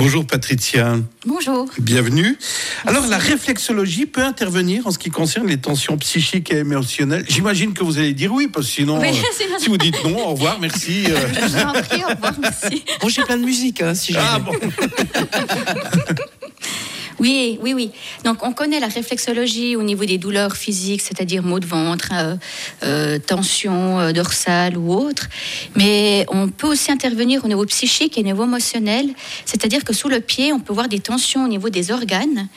Bonjour Patricia. Bonjour. Bienvenue. Alors la réflexologie peut intervenir en ce qui concerne les tensions psychiques et émotionnelles? J'imagine que vous allez dire oui, parce que sinon, Oui, euh, si vous dites non, au revoir, merci. euh. Je vous en prie, au revoir, merci. Bon, j'ai plein de musique, hein, si jamais. Ah bon Oui, oui, oui. Donc, on connaît la réflexologie au niveau des douleurs physiques, c'est-à-dire maux de ventre, euh, euh, tension euh, dorsale ou autre. Mais on peut aussi intervenir au niveau psychique et au niveau émotionnel. C'est-à-dire que sous le pied, on peut voir des tensions au niveau des organes.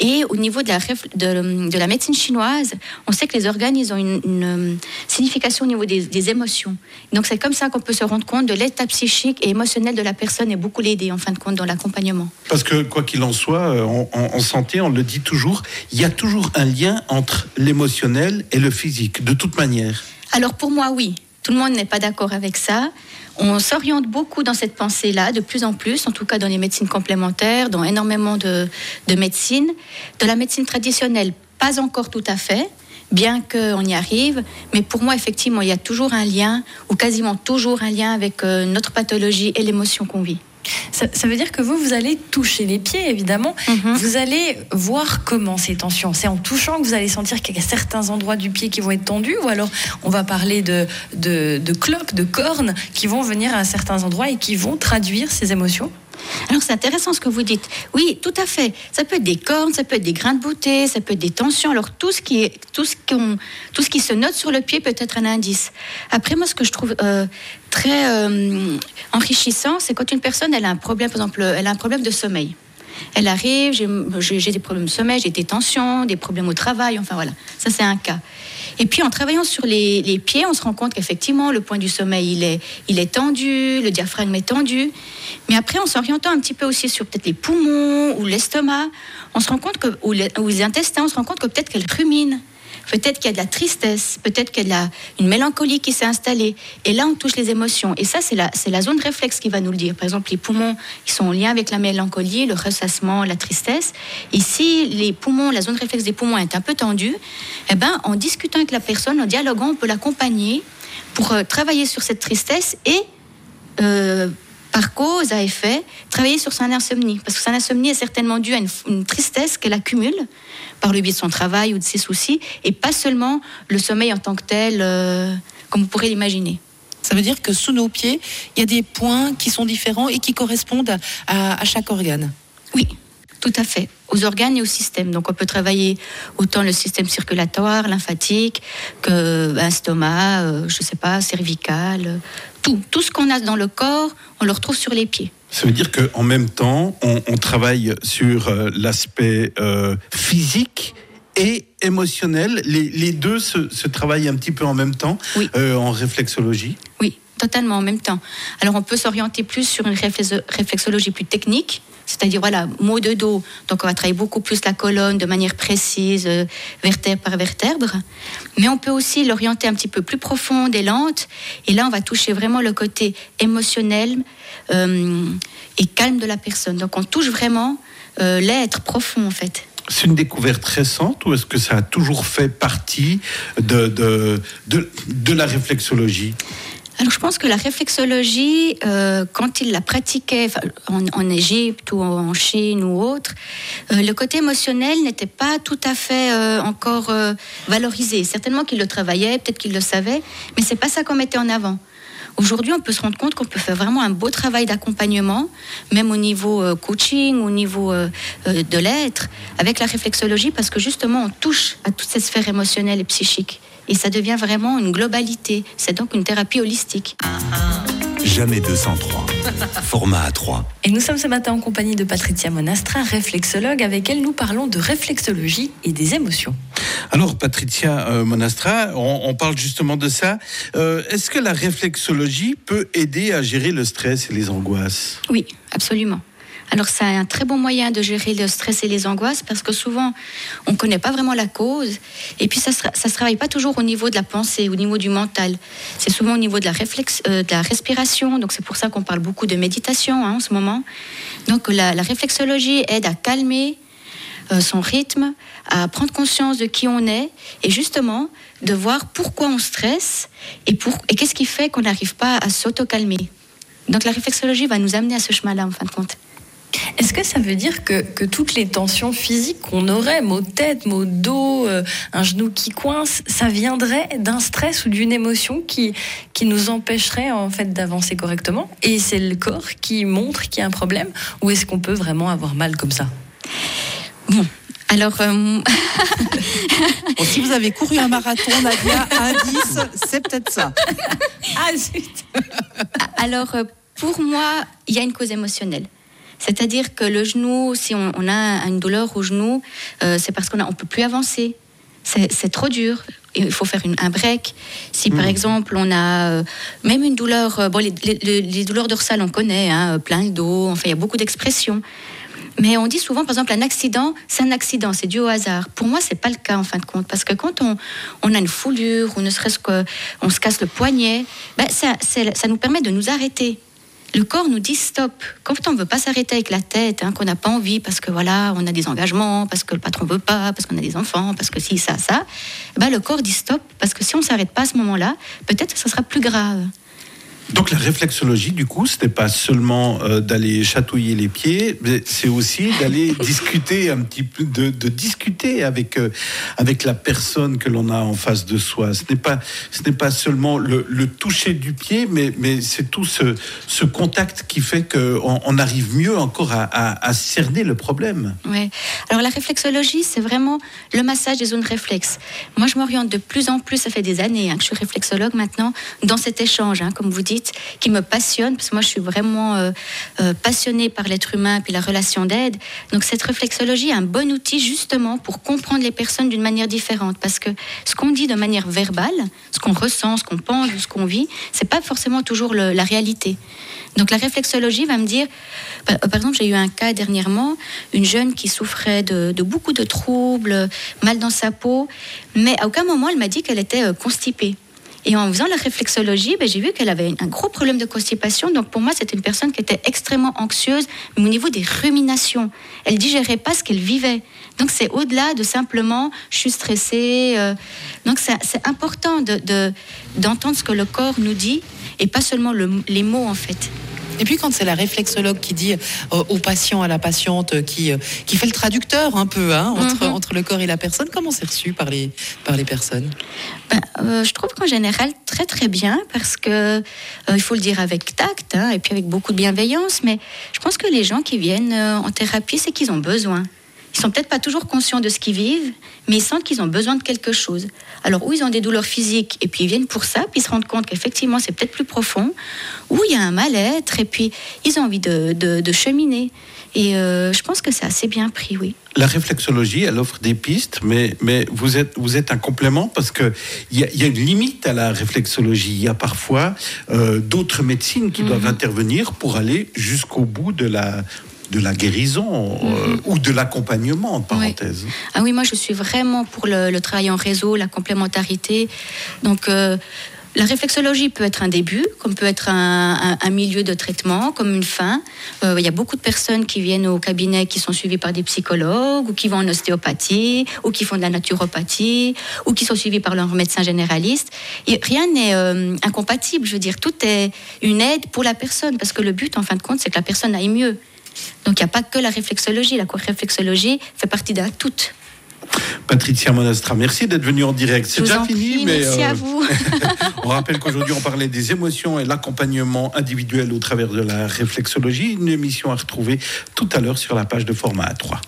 Et au niveau de la, médecine chinoise, on sait que les organes, ils ont une, euh, signification au niveau des, des émotions. Donc, c'est comme ça qu'on peut se rendre compte de l'état psychique et émotionnel de la personne et beaucoup l'aider, en fin de compte, dans l'accompagnement. Parce que quoi qu'il en soit, euh, en, santé, on le dit toujours, il y a toujours un lien entre l'émotionnel et le physique, de toute manière. Alors pour moi, oui. Tout le monde n'est pas d'accord avec ça. On s'oriente beaucoup dans cette pensée-là, de plus en plus, en tout cas dans les médecines complémentaires, dans énormément de, de médecines. De la médecine traditionnelle, pas encore tout à fait, bien qu'on y arrive. Mais pour moi, effectivement, il y a toujours un lien, ou quasiment toujours un lien avec euh, notre pathologie et l'émotion qu'on vit. Ça, ça veut dire que vous, vous allez toucher les pieds, évidemment. Mhm. Vous allez voir comment ces tensions. C'est en touchant que vous allez sentir qu'il y a certains endroits du pied qui vont être tendus, ou alors on va parler de, de, de clopes, de cornes qui vont venir à certains endroits et qui vont traduire ces émotions. Alors c'est intéressant ce que vous dites. Oui, tout à fait. Ça peut être des cornes, ça peut être des grains de beauté, ça peut être des tensions. Alors tout ce qui est, tout ce tout ce qui se note sur le pied peut être un indice. Après moi, ce que je trouve euh, très euh, enrichissant, c'est quand une personne elle a un problème, par exemple, elle a un problème de sommeil. Elle arrive, j'ai- des problèmes de sommeil, j'ai des tensions, des problèmes au travail, enfin voilà, ça c'est un cas. Et puis en travaillant sur les, pieds, on se rend compte qu'effectivement le point du sommeil il est, il est tendu, le diaphragme est tendu. Mais après en s'orientant un petit peu aussi sur peut-être les poumons ou l'estomac, on se rend compte que les, ou les intestins, on se rend compte que peut-être qu'elle rumine. Peut-être qu'il y a de la tristesse, peut-être qu'il y a une mélancolie qui s'est installée. Et là, on touche les émotions. Et ça, c'est la, c'est la zone réflexe qui va nous le dire. Par exemple, les poumons, ils sont en lien avec la mélancolie, le ressassement, la tristesse. Si les poumons, la zone réflexe des poumons est un peu tendue, eh ben, en discutant avec la personne, en dialoguant, on peut l'accompagner pour euh, travailler sur cette tristesse et euh, par cause à effet, travailler sur son insomnie. Parce que son insomnie est certainement due à une, une tristesse qu'elle accumule par le biais de son travail ou de ses soucis, et pas seulement le sommeil en tant que tel, euh, comme vous pourrez l'imaginer. Ça veut dire que sous nos pieds, il y a des points qui sont différents et qui correspondent à, à- à chaque organe. Oui, tout à fait. Aux organes et au système. Donc on peut travailler autant le système circulatoire, lymphatique, que un stomac, euh, je sais pas, cervical, tout. Tout ce qu'on a dans le corps, on le retrouve sur les pieds. Ça veut dire qu'en même temps, on, on travaille sur euh, l'aspect euh, physique et émotionnel. Les, les deux se, se travaillent un petit peu en même temps Oui. euh, en réflexologie. Totalement en même temps. Alors on peut s'orienter plus sur une réflex- réflexologie plus technique, c'est-à-dire voilà, mot de dos. Donc on va travailler beaucoup plus la colonne de manière précise, euh, vertèbre par vertèbre. Mais on peut aussi l'orienter un petit peu plus profonde et lente. Et là, on va toucher vraiment le côté émotionnel euh, et calme de la personne. Donc on touche vraiment euh, l'être profond en fait. C'est une découverte récente ou est-ce que ça a toujours fait partie de, de, de la réflexologie? Alors je pense que la réflexologie, euh, quand il la pratiquait en, Égypte ou en Chine ou autre, euh, le côté émotionnel n'était pas tout à fait euh, encore valorisé. Certainement qu'il le travaillait, peut-être qu'il le savait, mais c'est pas ça qu'on mettait en avant. Aujourd'hui, on peut se rendre compte qu'on peut faire vraiment un beau travail d'accompagnement, même au niveau coaching, au niveau de l'être, avec la réflexologie, parce que justement, on touche à toute cette sphère émotionnelle et psychique. Et ça devient vraiment une globalité. C'est donc une thérapie holistique. Jamais 203. Format A3. Et nous sommes ce matin en compagnie de Patricia Monastra, réflexologue. Avec elle, nous parlons de réflexologie et des émotions. Alors, Patricia euh, Monastra, on, on parle justement de ça. Euh, Est-ce que la réflexologie peut aider à gérer le stress et les angoisses? Oui, absolument. Alors c'est un très bon moyen de gérer le stress et les angoisses parce que souvent on ne connaît pas vraiment la cause et puis ça ne se, travaille pas toujours au niveau de la pensée, au niveau du mental. C'est souvent au niveau de la, réflexe, euh, de la respiration, donc c'est pour ça qu'on parle beaucoup de méditation hein, en ce moment. Donc la, réflexologie aide à calmer euh, son rythme, à prendre conscience de qui on est et justement de voir pourquoi on stresse et, pour, et qu'est-ce qui fait qu'on n'arrive pas à s'auto-calmer. Donc la réflexologie va nous amener à ce chemin-là en fin de compte. Est-ce que ça veut dire que, que toutes les tensions physiques qu'on aurait, maux de tête, maux de dos, euh, un genou qui coince, ça viendrait d'un stress ou d'une émotion qui, qui nous empêcherait en fait d'avancer correctement? Et c'est le corps qui montre qu'il y a un problème Ou est-ce qu'on peut vraiment avoir mal comme ça? Bon, alors, euh, Bon, si vous avez couru un marathon, Nadia, indice, c'est peut-être ça. Ah zut alors euh, pour moi, il y a une cause émotionnelle. C'est-à-dire que le genou, si on, on a une douleur au genou, euh, c'est parce qu'on ne peut plus avancer. C'est trop dur. Il faut faire une- un break. Si par exemple on a euh, même une douleur, euh, bon les, les- les- les douleurs dorsales on connaît, hein, plein le dos, enfin il y a beaucoup d'expressions. Mais on dit souvent, par exemple, un accident, c'est un accident, c'est dû au hasard. Pour moi, c'est pas le cas en fin de compte, parce que quand on, on a une foulure ou ne serait-ce qu'on se casse le poignet, ben ça, ça nous permet de nous arrêter. Le corps nous dit stop. Quand on ne veut pas s'arrêter avec la tête, hein, qu'on n'a pas envie parce que voilà, on a des engagements, parce que le patron veut pas, parce qu'on a des enfants, parce que si ça ça, ben le corps dit stop parce que si on s'arrête pas à ce moment-là, peut-être que ça sera plus grave. Donc la réflexologie, du coup, ce n'est pas seulement euh, d'aller chatouiller les pieds, mais c'est aussi d'aller discuter un petit peu, de, de discuter avec euh, avec la personne que l'on a en face de soi. Ce n'est pas ce n'est pas seulement le, le toucher du pied, mais mais c'est tout ce ce contact qui fait qu'on on arrive mieux encore à, à, à cerner le problème. Ouais. Alors la réflexologie, c'est vraiment le massage des zones réflexes. Moi, je m'oriente de plus en plus, ça fait des années hein, que je suis réflexologue maintenant, dans cet échange, hein, comme vous dites, qui me passionne, parce que moi, je suis vraiment euh, euh, passionnée par l'être humain puis la relation d'aide. Donc cette réflexologie est un bon outil justement pour comprendre les personnes d'une manière différente, parce que ce qu'on dit de manière verbale, ce qu'on ressent, ce qu'on pense, ce qu'on vit, c'est pas forcément toujours le- la réalité. Donc la réflexologie va me dire, par par exemple, j'ai eu un cas dernièrement, une jeune qui souffrait de, de beaucoup de troubles, mal dans sa peau, mais à aucun moment elle m'a dit qu'elle était euh, constipée. Et en faisant la réflexologie, ben, j'ai vu qu'elle avait un gros problème de constipation. Donc pour moi, c'était une personne qui était extrêmement anxieuse, mais au niveau des ruminations. Elle digérait pas ce qu'elle vivait. Donc c'est au-delà de simplement je suis stressée. euh. donc c'est important de- de- d'entendre ce que le corps nous dit et pas seulement le- les mots en fait. Et puis quand c'est la réflexologue qui dit euh, au patient, à la patiente, euh, qui, euh, qui fait le traducteur un peu hein, entre, Mhm. entre le corps et la personne, comment c'est reçu par les, par les personnes? Ben, euh, je trouve qu'en général, très très bien, parce que il faut le dire avec tact hein, et puis avec beaucoup de bienveillance, mais je pense que les gens qui viennent en thérapie, c'est qu'ils ont besoin. Ils sont peut-être pas toujours conscients de ce qu'ils vivent, mais ils sentent qu'ils ont besoin de quelque chose. Alors, ou ils ont des douleurs physiques, et puis ils viennent pour ça, puis ils se rendent compte qu'effectivement, c'est peut-être plus profond, ou il y a un mal-être, et puis ils ont envie de, de- de cheminer. Et euh, je pense que c'est assez bien pris, oui. La réflexologie, elle offre des pistes, mais, mais vous, êtes, vous êtes un complément parce qu'il y, a- il y a une limite à la réflexologie. Il y a parfois euh, d'autres médecines qui doivent intervenir pour aller jusqu'au bout de la, de la guérison euh, ou de l'accompagnement, en parenthèse. Ah oui, moi je suis vraiment pour le, le travail en réseau, la complémentarité. Donc euh, la réflexologie peut être un début, comme peut être un, un- un milieu de traitement, comme une fin. Euh, Il y a beaucoup de personnes qui viennent au cabinet qui sont suivies par des psychologues, ou qui vont en ostéopathie, ou qui font de la naturopathie, ou qui sont suivies par leur médecin généraliste. Et rien n'est euh, incompatible, je veux dire, tout est une aide pour la personne, parce que le but, en fin de compte, c'est que la personne aille mieux. Donc il n'y a pas que la réflexologie, la réflexologie fait partie d'un tout. Patricia Monastra, merci d'être venue en direct. C'est déjà fini, prie, mais merci euh, à vous. on rappelle qu'aujourd'hui on parlait des émotions et l'accompagnement individuel au travers de la réflexologie. Une émission à retrouver tout à l'heure sur la page de format A3.